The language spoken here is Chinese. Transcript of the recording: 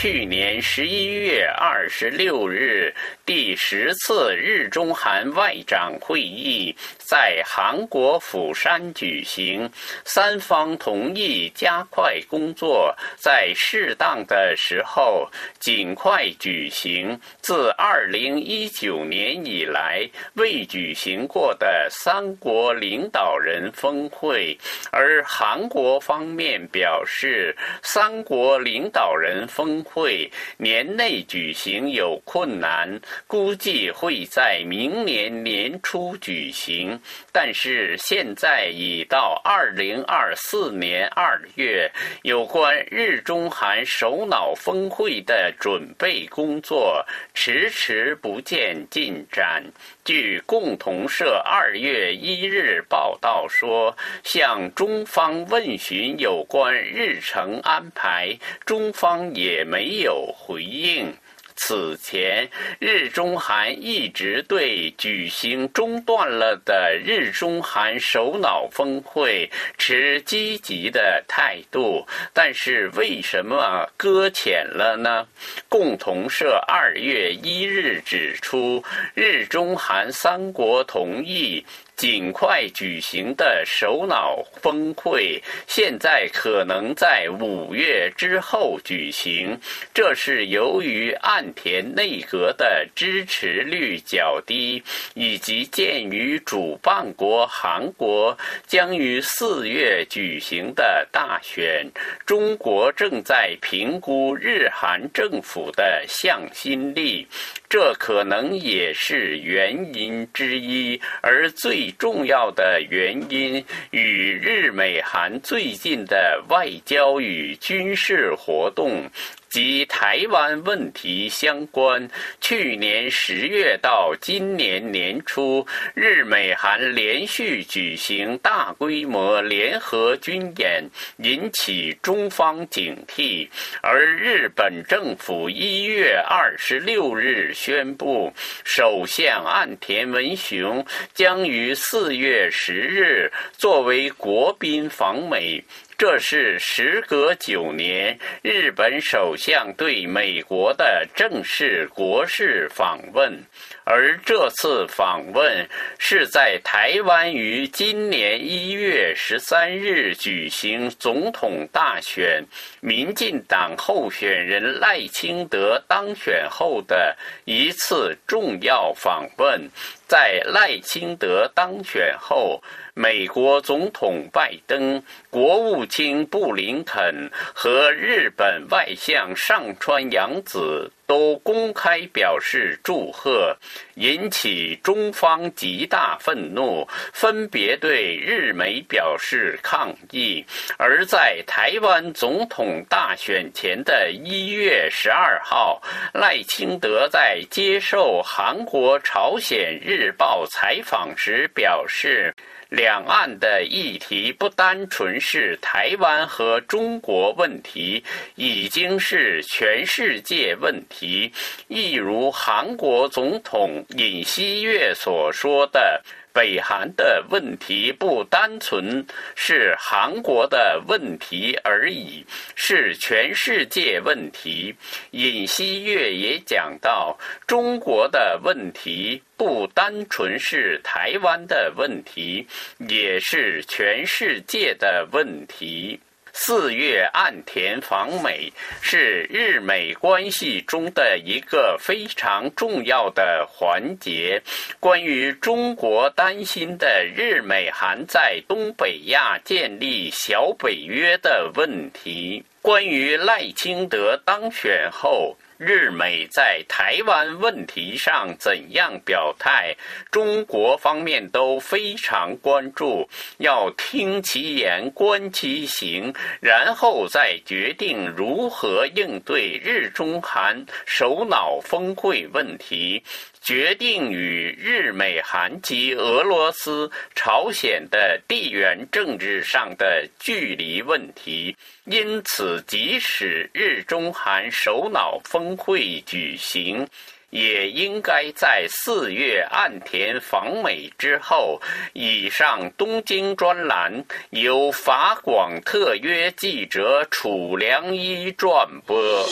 去年十一月二十六日，第十次日中韩外长会议在韩国釜山举行，三方同意加快工作，在适当的时候尽快举行。自二零一九年以来未举行过的三国领导人峰会，而韩国方面表示，三国领导人峰会年内举行有困难，估计会在明年年初举行。但是现在已到二零二四年二月，有关日中韩首脑峰会的准备工作迟迟不见进展。据共同社二月一日报道说，向中方问询有关日程安排，中方也没有回应。此前，日中韩一直对举行中断了的日中韩首脑峰会持积极的态度，但是为什么搁浅了呢？共同社二月一日指出，日中韩三国同意。尽快举行的首脑峰会，现在可能在五月之后举行。这是由于岸田内阁的支持率较低，以及鉴于主办国韩国将于四月举行的大选，中国正在评估日韩政府的向心力。这可能也是原因之一，而最重要的原因与日美韩最近的外交与军事活动。及台湾问题相关。去年十月到今年年初，日美韩连续举行大规模联合军演，引起中方警惕。而日本政府一月二十六日宣布，首相岸田文雄将于四月十日作为国宾访美。这是时隔九年，日本首相对美国的正式国事访问，而这次访问是在台湾于今年一月十三日举行总统大选，民进党候选人赖清德当选后的一次重要访问。在赖清德当选后，美国总统拜登、国务卿布林肯和日本外相上川洋子。都公开表示祝贺，引起中方极大愤怒，分别对日美表示抗议。而在台湾总统大选前的一月十二号，赖清德在接受韩国《朝鲜日报》采访时表示。两岸的议题不单纯是台湾和中国问题，已经是全世界问题。题一如韩国总统尹锡悦所说的。北韩的问题不单纯是韩国的问题而已，是全世界问题。尹锡悦也讲到，中国的问题不单纯是台湾的问题，也是全世界的问题。四月岸田访美是日美关系中的一个非常重要的环节。关于中国担心的日美韩在东北亚建立小北约的问题，关于赖清德当选后。日美在台湾问题上怎样表态，中国方面都非常关注，要听其言，观其行，然后再决定如何应对日中韩首脑峰会问题。决定与日美韩及俄罗斯、朝鲜的地缘政治上的距离问题，因此，即使日中韩首脑峰会举行，也应该在四月岸田访美之后，以上东京专栏由法广特约记者楚良一转播。